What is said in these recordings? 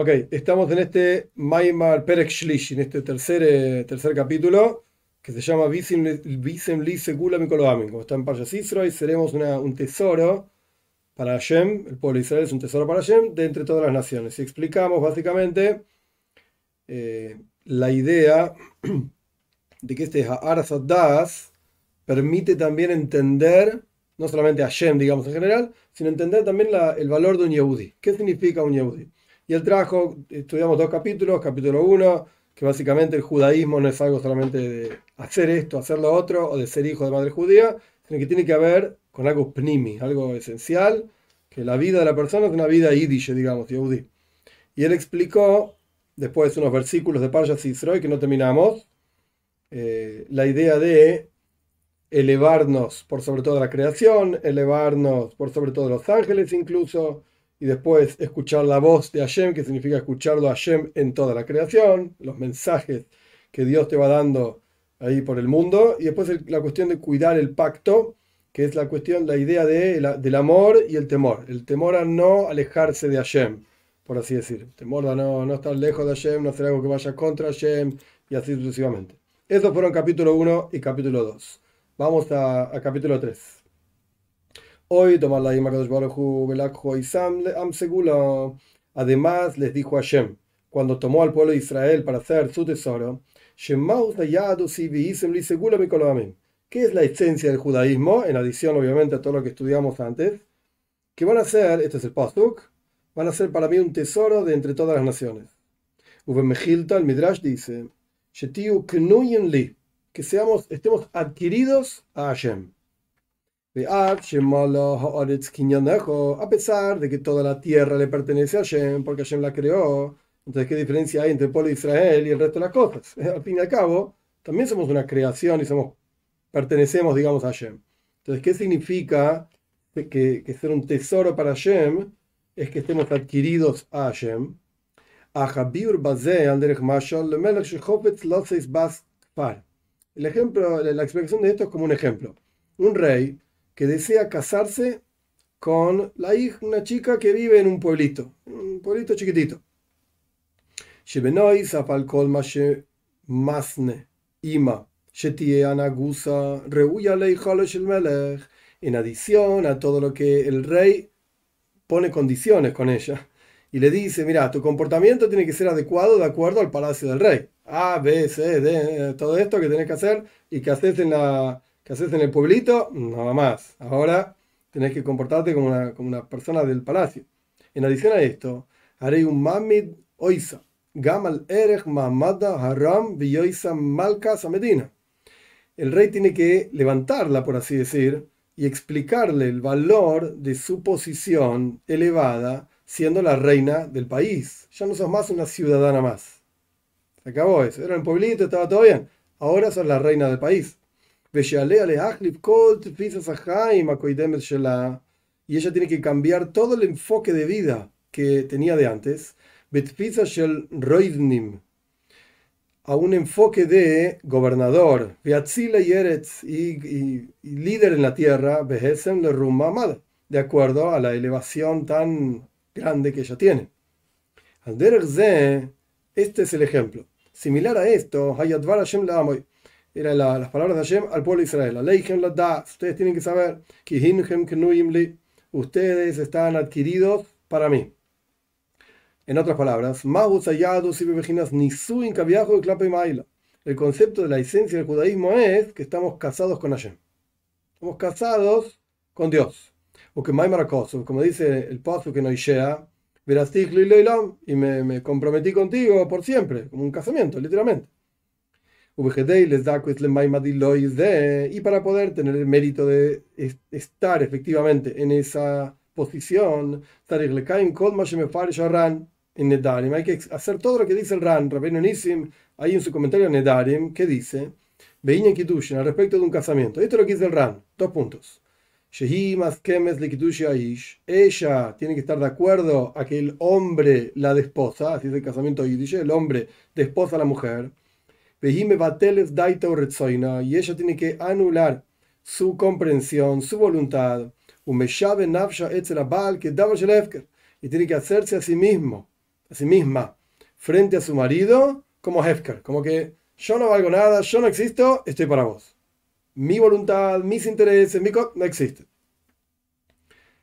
Ok, estamos en este Maimar Perek Shlish, en este tercer, eh, tercer capítulo, que se llama Visem Li Segula Mikoloamin. Como está en Parshas Israel, seremos una, un tesoro para Hashem, el pueblo de Israel es un tesoro para Hashem, de entre todas las naciones. Y explicamos básicamente eh, la idea de que este Ha'ar Das permite también entender, no solamente a Hashem, digamos en general, sino entender también la, el valor de un Yehudi. ¿Qué significa un Yehudi? Y él trajo, estudiamos dos capítulos, capítulo 1, que básicamente el judaísmo no es algo solamente de hacer esto, hacer lo otro, o de ser hijo de madre judía, sino que tiene que ver con algo pnimi, algo esencial, que la vida de la persona es una vida yiddish, digamos, yehudi. Y él explicó, después de unos versículos de Parshas Yisroel que no terminamos, eh, la idea de elevarnos por sobre toda la creación, elevarnos por sobre todos los ángeles incluso, y después escuchar la voz de Hashem, que significa escucharlo a Hashem en toda la creación, los mensajes que Dios te va dando ahí por el mundo, y después la cuestión de cuidar el pacto, que es la cuestión, la idea de, del amor y el temor, el temor a no alejarse de Hashem, por así decir, el temor a no, no estar lejos de Hashem, no hacer algo que vaya contra Hashem, y así sucesivamente. Esos fueron capítulo 1 y capítulo 2. Vamos a, a capítulo 3. Hoy tomar la Además les dijo a Shem, cuando tomó al pueblo de Israel para hacer su tesoro, ¿Qué es la esencia del judaísmo? En adición, obviamente, a todo lo que estudiamos antes. Que van a ser, este es el pasuk, van a ser para mí un tesoro de entre todas las naciones. Mejilta, el Midrash dice, que seamos, estemos adquiridos a Hashem. A pesar de que toda la tierra le pertenece a Hashem, porque Hashem la creó, entonces, ¿qué diferencia hay entre el pueblo de Israel y el resto de las cosas? Al fin y al cabo, también somos una creación y somos, pertenecemos, digamos, a Hashem. Entonces, ¿qué significa que, que ser un tesoro para Hashem? Es que estemos adquiridos a Hashem. El ejemplo, la explicación de esto es como un ejemplo. Un rey que desea casarse con la hija, una chica que vive en un pueblito, un pueblito chiquitito. En adición a todo lo que el rey pone condiciones con ella y le dice, mira, tu comportamiento tiene que ser adecuado de acuerdo al palacio del rey. A, B, C, D, todo esto que tenés que hacer y que haces en la, que haces en el pueblito, nada más. Ahora tenés que comportarte como una, como una persona del palacio. En adición a esto, haré un mamid oisa, gamal erech mamada haram biyoisa malkas medina. El rey tiene que levantarla, por así decir, y explicarle el valor de su posición elevada siendo la reina del país. Ya no sos más una ciudadana más. Se acabó eso. Era un pueblito, estaba todo bien. Ahora sos la reina del país. Y ella tiene que cambiar todo el enfoque de vida que tenía de antes a un enfoque de gobernador y, líder en la tierra de acuerdo a la elevación tan grande que ella tiene. Este es el ejemplo. Similar a esto, Hayadvar Hashem la era las palabras de Hashem al pueblo de Israel. Ustedes tienen que saber ustedes están adquiridos para mí. En otras palabras, el concepto de la esencia del judaísmo es que estamos casados con Hashem. Estamos casados con Dios. O que como dice el paso que no y me, me comprometí contigo por siempre, como un casamiento, literalmente. Y para poder tener el mérito de estar efectivamente en esa posición, hay que hacer todo lo que dice el Ran, Rabbeinu Nisim, ahí en su comentario a Nedarim, que dice, Veín Kiddushin, al respecto de un casamiento. Esto es lo que dice el Ran, dos puntos. Ella tiene que estar de acuerdo a que el hombre la desposa, así es el casamiento yiddish, el hombre desposa a la mujer y ella tiene que anular su comprensión, su voluntad, y tiene que hacerse a sí mismo, a sí misma, frente a su marido, como Hefker, como que yo no valgo nada, yo no existo, estoy para vos. Mi voluntad, mis intereses, mi no existe.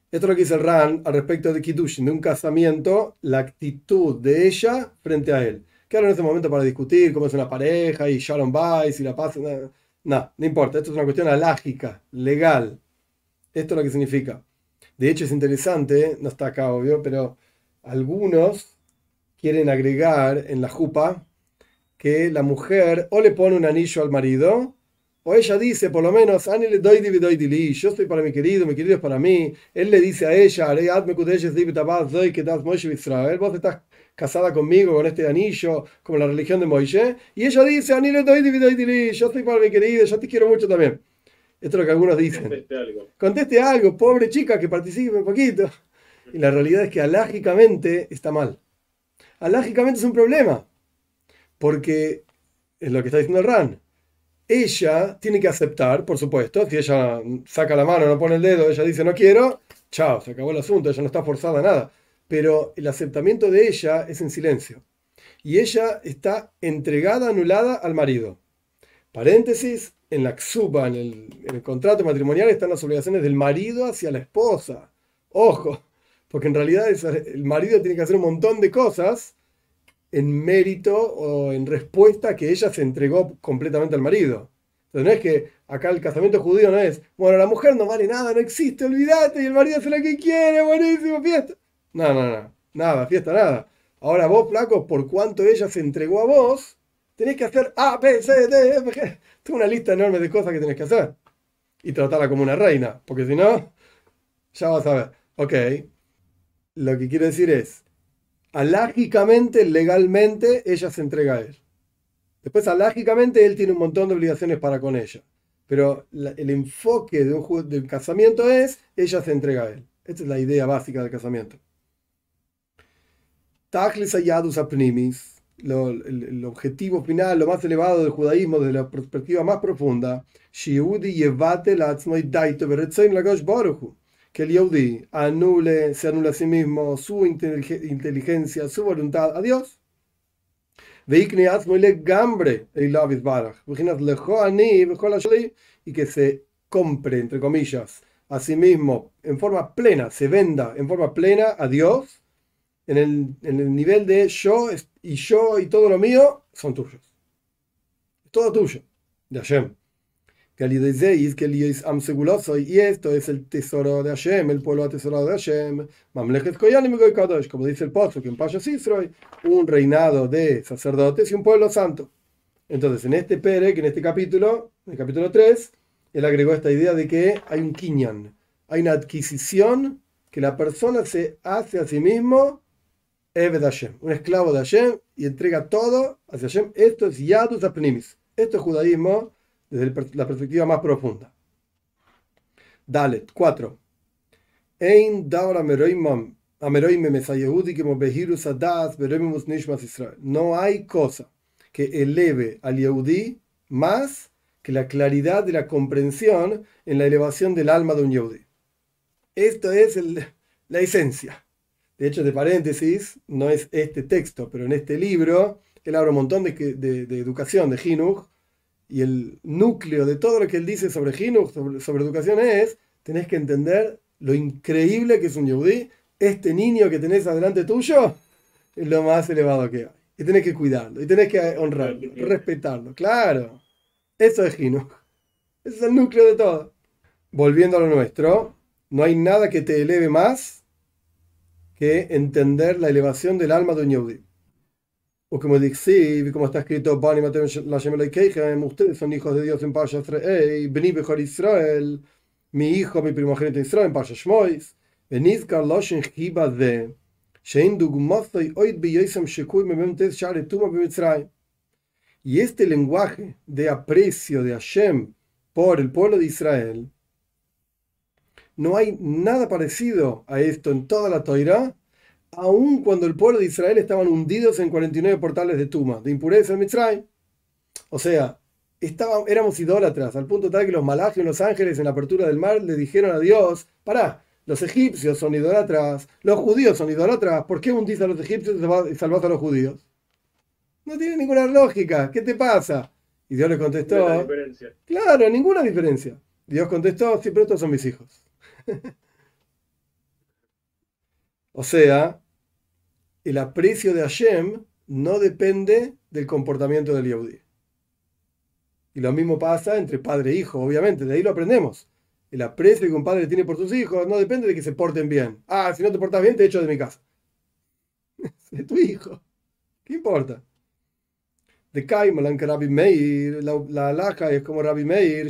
Esto es lo que dice el Ran al respecto de Kiddushin, de un casamiento, la actitud de ella frente a él. Que ahora en este momento para discutir cómo es una pareja y Sharon Bice y la paz. No, no, no importa. Esto es una cuestión alágica, legal. Esto es lo que significa. De hecho, es interesante, no está acá obvio, pero algunos quieren agregar en la jupa que la mujer o le pone un anillo al marido, o ella dice, por lo menos, yo estoy para mi querido, mi querido es para mí. Él le dice a ella, vos estás casada conmigo con este anillo, como la religión de Moisés, y ella dice, yo estoy para mi querido, yo te quiero mucho también. Esto es lo que algunos dicen. Conteste algo. Conteste algo, pobre chica que participe un poquito. Y la realidad es que alágicamente está mal. Alágicamente es un problema. Porque es lo que está diciendo el RAN. Ella tiene que aceptar, por supuesto. Si ella saca la mano, no pone el dedo, ella dice no quiero, chao, se acabó el asunto, ella no está forzada a nada. Pero el aceptamiento de ella es en silencio. Y ella está entregada, anulada al marido. Paréntesis, en la XUBA, en el, contrato matrimonial, están las obligaciones del marido hacia la esposa. Ojo, porque en realidad el marido tiene que hacer un montón de cosas en mérito o en respuesta que ella se entregó completamente al marido. Entonces no es que acá el casamiento judío no es, bueno, la mujer no vale nada, no existe, olvídate, y el marido hace lo que quiere, buenísimo, fiesta. No, no, no, nada, fiesta, nada. Ahora vos, flaco, por cuanto ella se entregó a vos, tenés que hacer A, B, C, D, F, G. Una lista enorme de cosas que tenés que hacer. Y tratarla como una reina, porque si no, ya vas a ver. Ok, lo que quiero decir es, alágicamente, legalmente, ella se entrega a él. Después, alágicamente, él tiene un montón de obligaciones para con ella. Pero el enfoque de un, de casamiento es, ella se entrega a él. Esta es la idea básica del casamiento. el, objetivo final, lo más elevado del judaísmo desde la perspectiva más profunda, que el Yehudi anule, se anula a sí mismo su inteligencia, su voluntad. A Dios. Y que se compre, entre comillas, a sí mismo en forma plena, se venda en forma plena. A Dios, en el, en el nivel de yo y yo y todo lo mío son tuyos. Todo tuyo, de Hashem y esto es el tesoro de Hashem, el pueblo atesorado de Hashem, como dice el pozo que en Pashas Israel, un reinado de sacerdotes y un pueblo santo. Entonces, en este Pere, que en este capítulo, en el capítulo 3, él agregó esta idea de que hay un kinyan, hay una adquisición que la persona se hace a sí mismo, Eved Hashem, un esclavo de Hashem, y entrega todo hacia Hashem. Esto es Yadus Apnimis. Esto es judaísmo desde la perspectiva más profunda. Dalet 4. No hay cosa que eleve al Yehudi más que la claridad de la comprensión en la elevación del alma de un Yehudi. Esto es la esencia. De hecho, de paréntesis, no es este texto, pero en este libro, él habla un montón de, de, educación, de Jinuch, y el núcleo de todo lo que él dice sobre Jinuch, sobre, educación es, tenés que entender lo increíble que es un yehudí. Este niño que tenés adelante tuyo es lo más elevado que hay. Y tenés que cuidarlo, y tenés que honrarlo, respetarlo. Claro, eso es Jinuch. Ese es el núcleo de todo. Volviendo a lo nuestro, no hay nada que te eleve más que entender la elevación del alma de un yehudí. O como dice, y como está escrito, em, ustedes son hijos de Dios en Pasha Israel, vení mejor Israel, mi hijo, mi primogénito Israel en Pasha Shmois, venid Karloshen Hiba de, Shein Dugmozoy Oid Biyoisam Shekui Mememtes Share Tuma Bimitzray. Y este lenguaje de aprecio de Hashem por el pueblo de Israel, no hay nada parecido a esto en toda la Torah aun cuando el pueblo de Israel estaban hundidos en 49 portales de Tuma, de impureza en Mitzray. O sea, éramos idólatras, al punto tal que los malajes y los ángeles en la apertura del mar le dijeron a Dios, pará, Los egipcios son idólatras, los judíos son idólatras. ¿Por qué hundís a los egipcios y salvás a los judíos? No tiene ninguna lógica. ¿Qué te pasa? Y Dios le contestó. Claro, ninguna diferencia. Dios contestó, sí, pero estos son mis hijos. o sea, el aprecio de Hashem no depende del comportamiento del Yehudi. Y lo mismo pasa entre padre e hijo, obviamente, de ahí lo aprendemos. El aprecio que un padre tiene por sus hijos no depende de que se porten bien. Ah, si no te portas bien, te echo de mi casa. de tu hijo. ¿Qué importa? De Kaimalan que Rabbi Meir, la, la alhaja es como Rabbi Meir,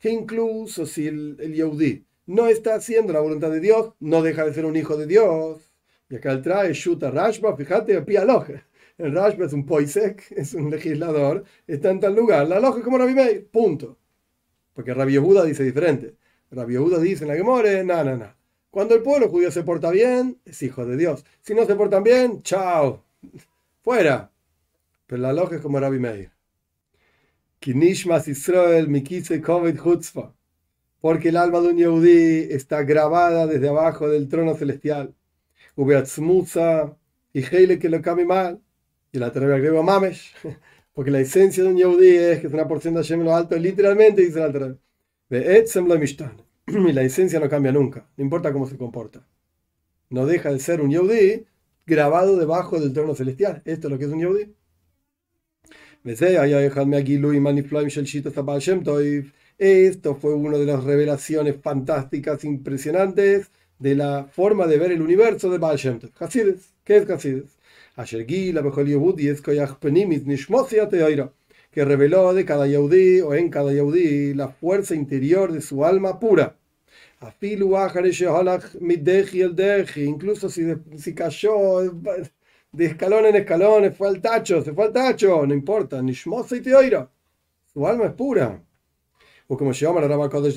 que incluso si el, el Yehudi no está haciendo la voluntad de Dios, no deja de ser un hijo de Dios. Y acá él trae Shuta Rashba, fíjate, pia loja. El Rashba es un poisek, es un legislador, está en tal lugar. La loja como Rabbi Meir, punto. Porque Rabbi Yehuda dice diferente. Rabbi Yehuda dice en la que more, no, no, no. Cuando el pueblo judío se porta bien, es hijo de Dios. Si no se portan bien, chao. Fuera. Pero la loja es como Rabbi Meir. Kinishmas Israel, Mikise Kovet Hutzfa. Porque el alma de un Yehudí está grabada desde abajo del trono celestial. Ubeatzmuza y Heile que lo cambie mal y la tercera griego mamesh, porque la esencia de un yehudí es que es una porción de Hashem en lo alto, literalmente dice la Torah. Y la esencia no cambia nunca, no importa cómo se comporta. No deja de ser un yehudí grabado debajo del trono celestial. Esto es lo que es un yehudí. Esto fue una de las revelaciones fantásticas, impresionantes de la forma de ver el universo de Baal Shem Tov. ¿qué es Hasides? que reveló de cada yaudí o en cada yaudí la fuerza interior de su alma pura. Incluso si, si cayó de escalón en escalón, fue al tacho, se fue al tacho, no importa, Su alma es pura. O como se llama la Rama Kodesh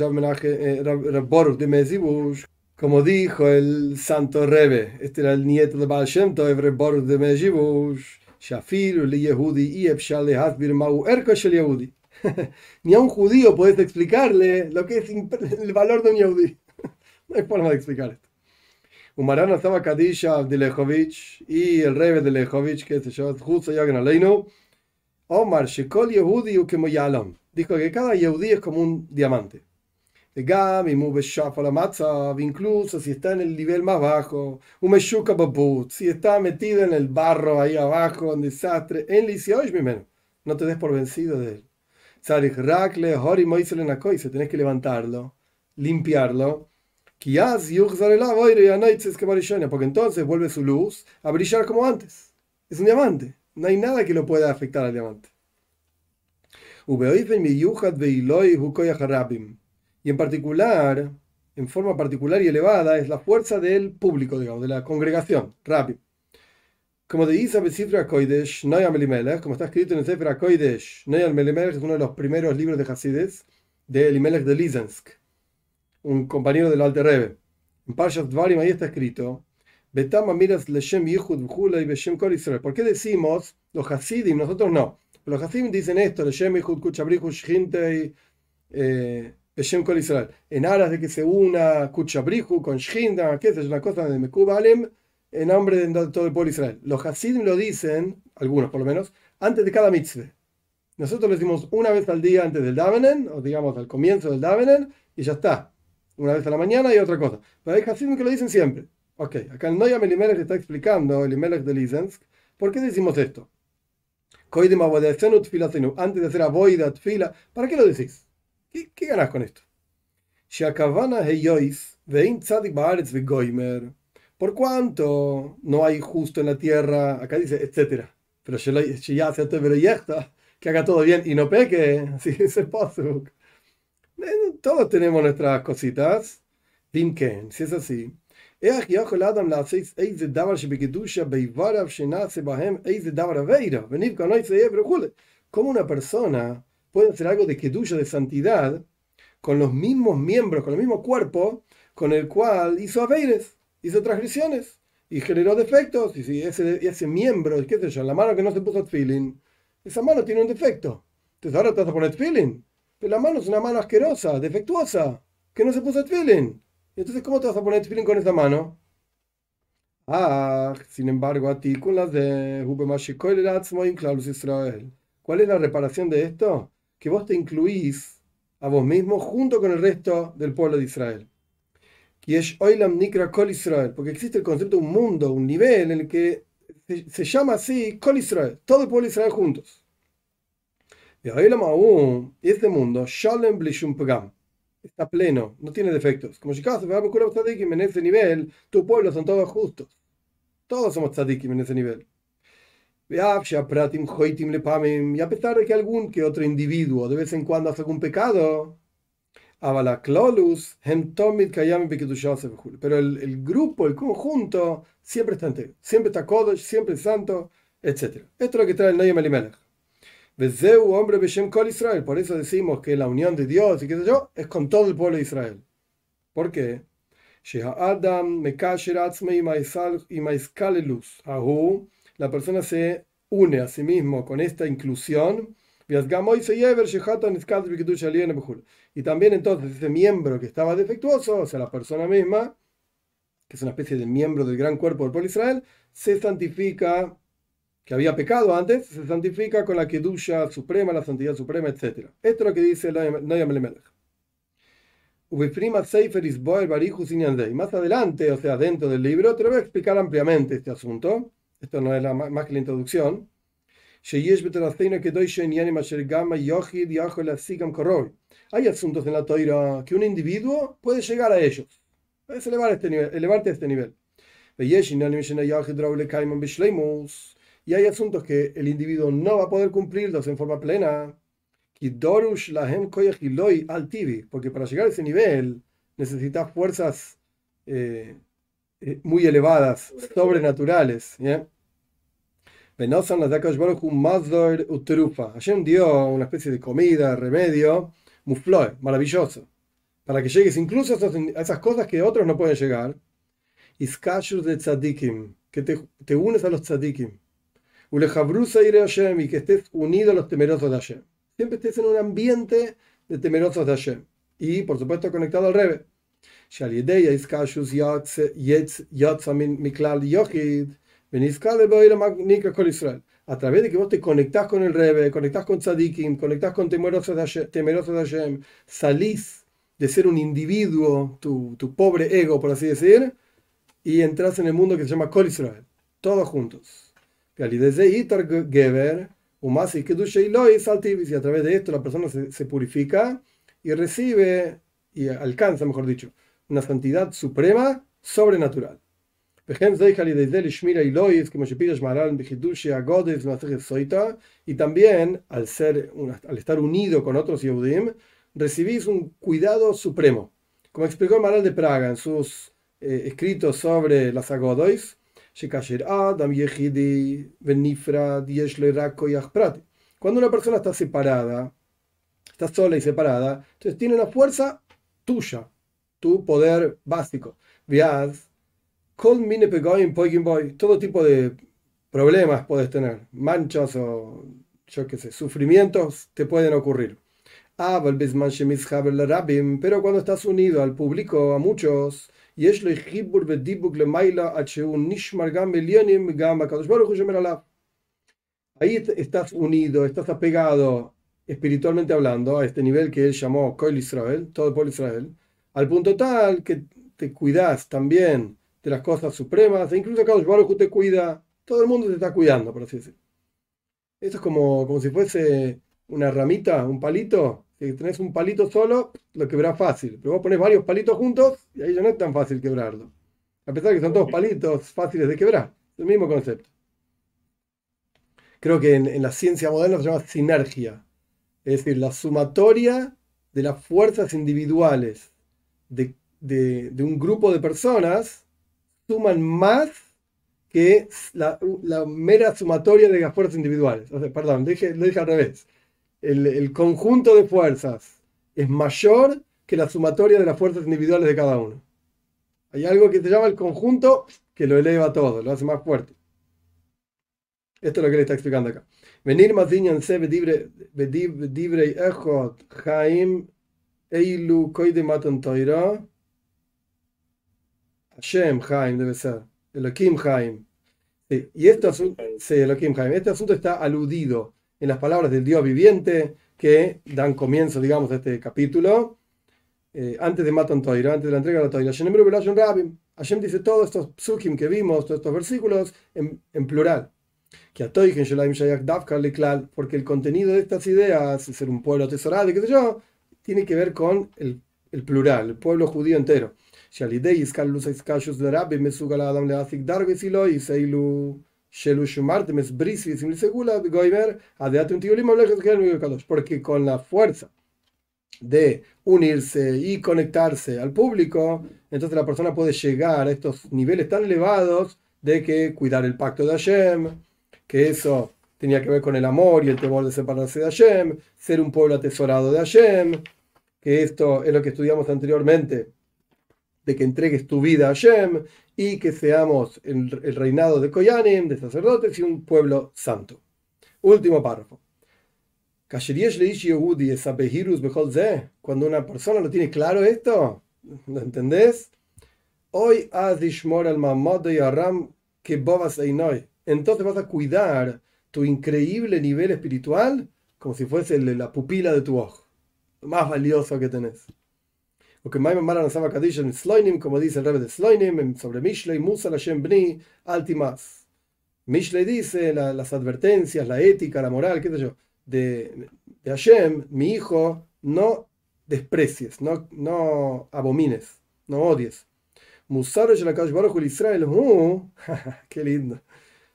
de Mezibush, como dijo el santo Rebe, este era el nieto de Baal Shem Tov, de Mejibush, Shafir, le Yehudi, Mau Yehudi. Ni a un judío puedes explicarle lo que es el valor de un Yehudi. no hay forma de explicar esto. Umarana estaba Kadisha de Lechovich y el Rebe de Lechovich, que se llama Justo Yagan Aleinu, Omar Shekol Yehudi Ukemoyalam. Dijo que cada Yehudi es como un diamante incluso si está en el nivel más bajo, si está metido en el barro ahí abajo, en desastre, en no te des por vencido de él. Tenés que levantarlo, limpiarlo, porque entonces vuelve su luz a brillar como antes. Es un diamante, no hay nada que lo pueda afectar al diamante. Y en particular, en forma particular y elevada, es la fuerza del público, digamos, de la congregación. Rápido. Como dice Besifra Koidesh, Noyam Elimelech, como está escrito en el Sefer Koidesh, Noyam Elimelech es uno de los primeros libros de Hasides de Elimelech de Lizensk, un compañero del Alte Rebbe. En Parshas Dvarim ahí está escrito, Betama miras Leshem Yehud y Beshem Kol Israel. ¿Por qué decimos los Hasidim, nosotros no? Los Hasidim dicen esto, eh, en aras de que se una Kuchabrihu con Shinda, que es una cosa de Mekubalem, en nombre de todo el pueblo Israel. Los Hasidim lo dicen, algunos por lo menos, antes de cada mitzvah. Nosotros lo decimos una vez al día antes del Davenen, o digamos al comienzo del Davenen, y ya está. Una vez a la mañana y otra cosa. Pero hay Hasidim que lo dicen siempre. Ok, acá el Noyam Elimelech está explicando, el Elimelech de Lizensk, ¿por qué decimos esto? Antes de hacer avoida, fila, ¿para qué lo decís? ¿Qué, qué ganas con esto? Por cuanto no hay justo en la tierra, acá dice, etcétera. Pero que haga todo bien y no peque. Así es el Todos tenemos nuestras cositas. Dimken, si es así. ¿Cómo una persona puede hacer algo de kedusha, de santidad, con los mismos miembros, con el mismo cuerpo, con el cual hizo aveires, hizo transgresiones y generó defectos. Y si ese, ese miembro, qué sé yo, la mano que no se puso feeling, esa mano tiene un defecto. Entonces ahora te vas a poner feeling. Pero la mano es una mano asquerosa, defectuosa. que no se puso tefilin. Entonces, ¿cómo te vas a poner tefilin con esta mano? Ah, sin embargo, a ti con las de Israel. ¿Cuál es la reparación de esto? Que vos te incluís a vos mismo junto con el resto del pueblo de Israel. Israel, porque existe el concepto de un mundo, un nivel en el que se, llama así Kol Israel, todo el pueblo de Israel juntos. Y este mundo, Shalem Blishum Pagam, está pleno, no tiene defectos. Como si en ese nivel, tu pueblo son todos justos. Todos somos tzadikim en ese nivel. Y a pesar de que algún que otro individuo de vez en cuando hace algún pecado, pero el, el, grupo, el conjunto, siempre está entero, siempre está Kodesh, siempre es santo, etc. Esto es lo que trae el Noyam Elimelech. Vezeu, hombre Beshem Kol Israel. Por eso decimos que la unión de Dios y qué sé yo es con todo el pueblo de Israel. ¿Por qué? La persona se une a sí mismo con esta inclusión. Y también entonces ese miembro que estaba defectuoso, o sea, la persona misma, que es una especie de miembro del gran cuerpo del pueblo de Israel, se santifica, que había pecado antes, se santifica con la kedusha suprema, la santidad suprema, etc. Esto es lo que dice Noyam Elimelech. Más adelante, o sea, dentro del libro, te lo voy a explicar ampliamente este asunto. Esto no es la, más que la introducción. Hay asuntos en la toira que un individuo puede llegar a ellos. Puedes elevar este nivel, elevarte a este nivel. Y hay asuntos que el individuo no va a poder cumplirlos en forma plena porque para llegar a ese nivel necesitas fuerzas eh, eh, muy elevadas, sobrenaturales. ¿ya? Hashem dio una especie de comida, remedio, mufloe, maravilloso, para que llegues incluso a esas cosas que otros no pueden llegar. Iskashur de tzadikim, que te, te unes a los tzadikim. Y que estés unido a los temerosos de Hashem siempre estés en un ambiente de temerosos de Hashem. Y, por supuesto, conectado al Rebe. A través de que vos te conectás con el Rebe, conectás con Tzadikim, conectás con temerosos de Hashem, temerosos de Hashem salís de ser un individuo, tu, tu, pobre ego, por así decir, y entras en el mundo que se llama Kol Israel. Todos juntos. Geber y y a través de esto la persona se, purifica y recibe, y alcanza, mejor dicho, una santidad suprema sobrenatural. Y también, al, ser, al estar unido con otros Yehudim, recibís un cuidado supremo. Como explicó el Maral de Praga en sus eh, escritos sobre las Agodois, cuando una persona está separada, está sola y separada, entonces tiene una fuerza tuya, tu poder básico. todo tipo de problemas puedes tener, manchas o yo qué sé, sufrimientos te pueden ocurrir. Pero cuando estás unido al público, a muchos, Ahí estás unido, estás apegado espiritualmente hablando a este nivel que él llamó Koil Israel, todo el pueblo Israel, al punto tal que te cuidas también de las cosas supremas, e incluso Kadosh Baruch te cuida, todo el mundo te está cuidando, por así decirlo. Esto es como, como si fuese una ramita, un palito, si tenés un palito solo, lo quebrás fácil. Pero vos pones varios palitos juntos y ahí ya no es tan fácil quebrarlo. A pesar de que son todos palitos fáciles de quebrar. El mismo concepto. Creo que en, la ciencia moderna se llama sinergia. Es decir, la sumatoria de las fuerzas individuales de, un grupo de personas suman más que la, mera sumatoria de las fuerzas individuales. perdón, lo dije al revés el, conjunto de fuerzas es mayor que la sumatoria de las fuerzas individuales de cada uno. Hay algo que se llama el conjunto que lo eleva todo, lo hace más fuerte. Esto es lo que le está explicando acá. Venir más se Eilu Koide Matan Toira. Hashem Haim debe ser. Elohim Haim. Sí, y este asunto, sí, Elohim Haim. Este asunto está aludido en las palabras del Dios viviente que dan comienzo, digamos, a este capítulo. Eh, antes de Matan Toira, antes de la entrega de la Toira. Hashem dice todos estos psukim que vimos, todos estos versículos, en, en plural. Que porque el contenido de estas ideas, ser un pueblo atesorado y qué sé yo, tiene que ver con el, el plural, el pueblo judío entero. Porque con la fuerza de unirse y conectarse al público, entonces la persona puede llegar a estos niveles tan elevados de que cuidar el pacto de Hashem, que eso tenía que ver con el amor y el temor de separarse de Hashem, ser un pueblo atesorado de Hashem, que esto es lo que estudiamos anteriormente, de que entregues tu vida a Hashem y que seamos el, reinado de Koyanim, de sacerdotes y un pueblo santo. Último párrafo. Cuando una persona lo tiene claro esto, ¿lo entendés? Hoy Adishmor al Mamod y Aram que Bobas Einoy. Entonces vas a cuidar tu increíble nivel espiritual como si fuese la pupila de tu ojo, lo más valioso que tenés. Lo que Maimon Mara nos Kaddish en Sloinim, como dice el rebe de Sloinim, sobre Mishlei, Musa, Hashem Bni, Altimas. Mishlei dice las advertencias, la ética, la moral, qué sé yo de, de Hashem, mi hijo, no desprecies, no, no abomines, no odies. Musar el Israel, uh, qué lindo.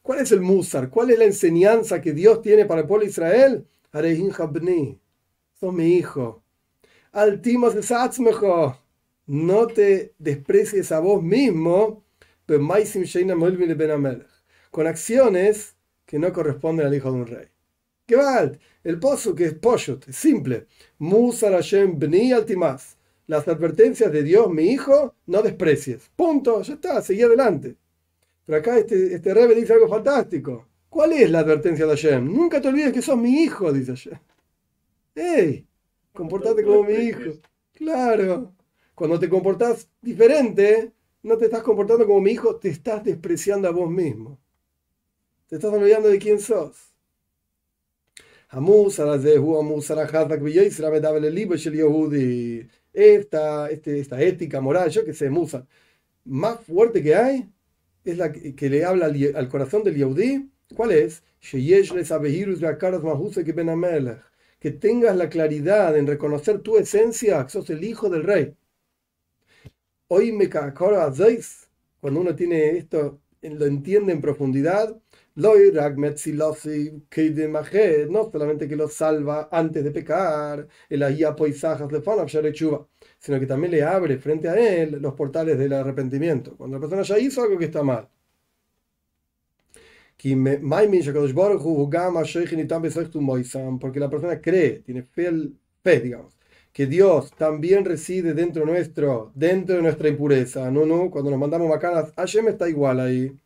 ¿Cuál es el Musar? ¿Cuál es la enseñanza que Dios tiene para el pueblo de Israel? Arehin Habni, sos mi hijo. Altimos mejor. No te desprecies a vos mismo, con acciones que no corresponden al hijo de un rey. Gewalt. El pozo que es poshut, es simple. Musar Hashem bni altimás. Las advertencias de Dios, mi hijo, no desprecies. Punto, ya está, seguí adelante. Pero acá este, este Rebe dice algo fantástico. ¿Cuál es la advertencia de Hashem? Nunca te olvides que sos mi hijo, dice Hashem. ¡Ey! Comportate como mi hijo. Claro. Cuando te comportás diferente, no te estás comportando como mi hijo, te estás despreciando a vos mismo. Te estás olvidando de quién sos. Esta, este, esta ética moral, yo que sé, Musa, más fuerte que hay, es la que, le habla al, corazón del Yehudi. ¿Cuál es? Que tengas la claridad en reconocer tu esencia, que sos el hijo del rey. Hoy me cuando uno tiene esto, lo entiende en profundidad, no solamente que lo salva antes de pecar, sino que también le abre frente a él los portales del arrepentimiento. Cuando la persona ya hizo algo que está mal. Porque la persona cree, tiene fe, fe, digamos, que Dios también reside dentro nuestro, dentro de nuestra impureza. No, no, cuando nos mandamos macanas, Hashem está igual ahí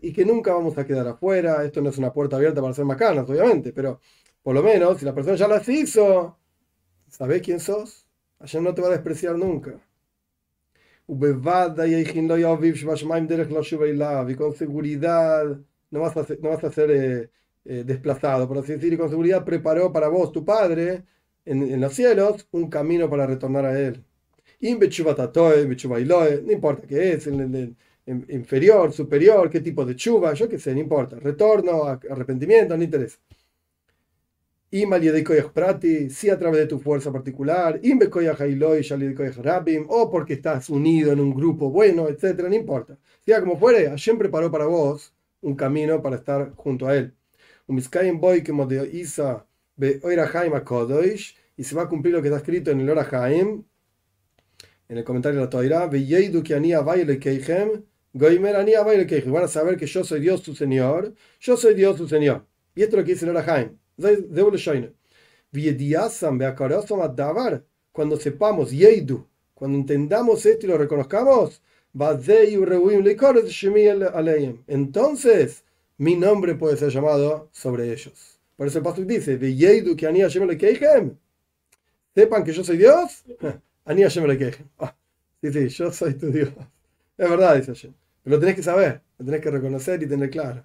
y que nunca vamos a quedar afuera. Esto no es una puerta abierta para hacer macanas, obviamente, pero por lo menos si la persona ya las hizo, ¿sabes quién sos? Ayer no te va a despreciar nunca. Y con seguridad no vas a ser, no vas a ser eh, eh, desplazado, por así decir, y con seguridad preparó para vos, tu padre, en, los cielos, un camino para retornar a él. No importa qué es, en, inferior, superior, qué tipo de chuva, yo qué sé, no importa. Retorno, arrepentimiento, no interesa. Y prati, si a través de tu fuerza particular, o porque estás unido en un grupo bueno, etcétera, no importa. Sea como fuere, Hashem preparó para vos un camino para estar junto a él. Un boy de Isa y se va a cumplir lo que está escrito en el Orahaim, en el comentario de la Torah, Van a saber que yo soy Dios tu Señor, yo soy Dios tu Señor. Y esto es lo que dice el Orahaim. Cuando sepamos, Yeidu, cuando entendamos esto y lo reconozcamos, entonces mi nombre puede ser llamado sobre ellos. Por eso el pastor dice, sepan que yo soy Dios, Ani Hashem le. Ah, sí, sí, yo soy tu Dios. Es verdad, dice Hashem. Pero lo tenés que saber, lo tenés que reconocer y tener claro.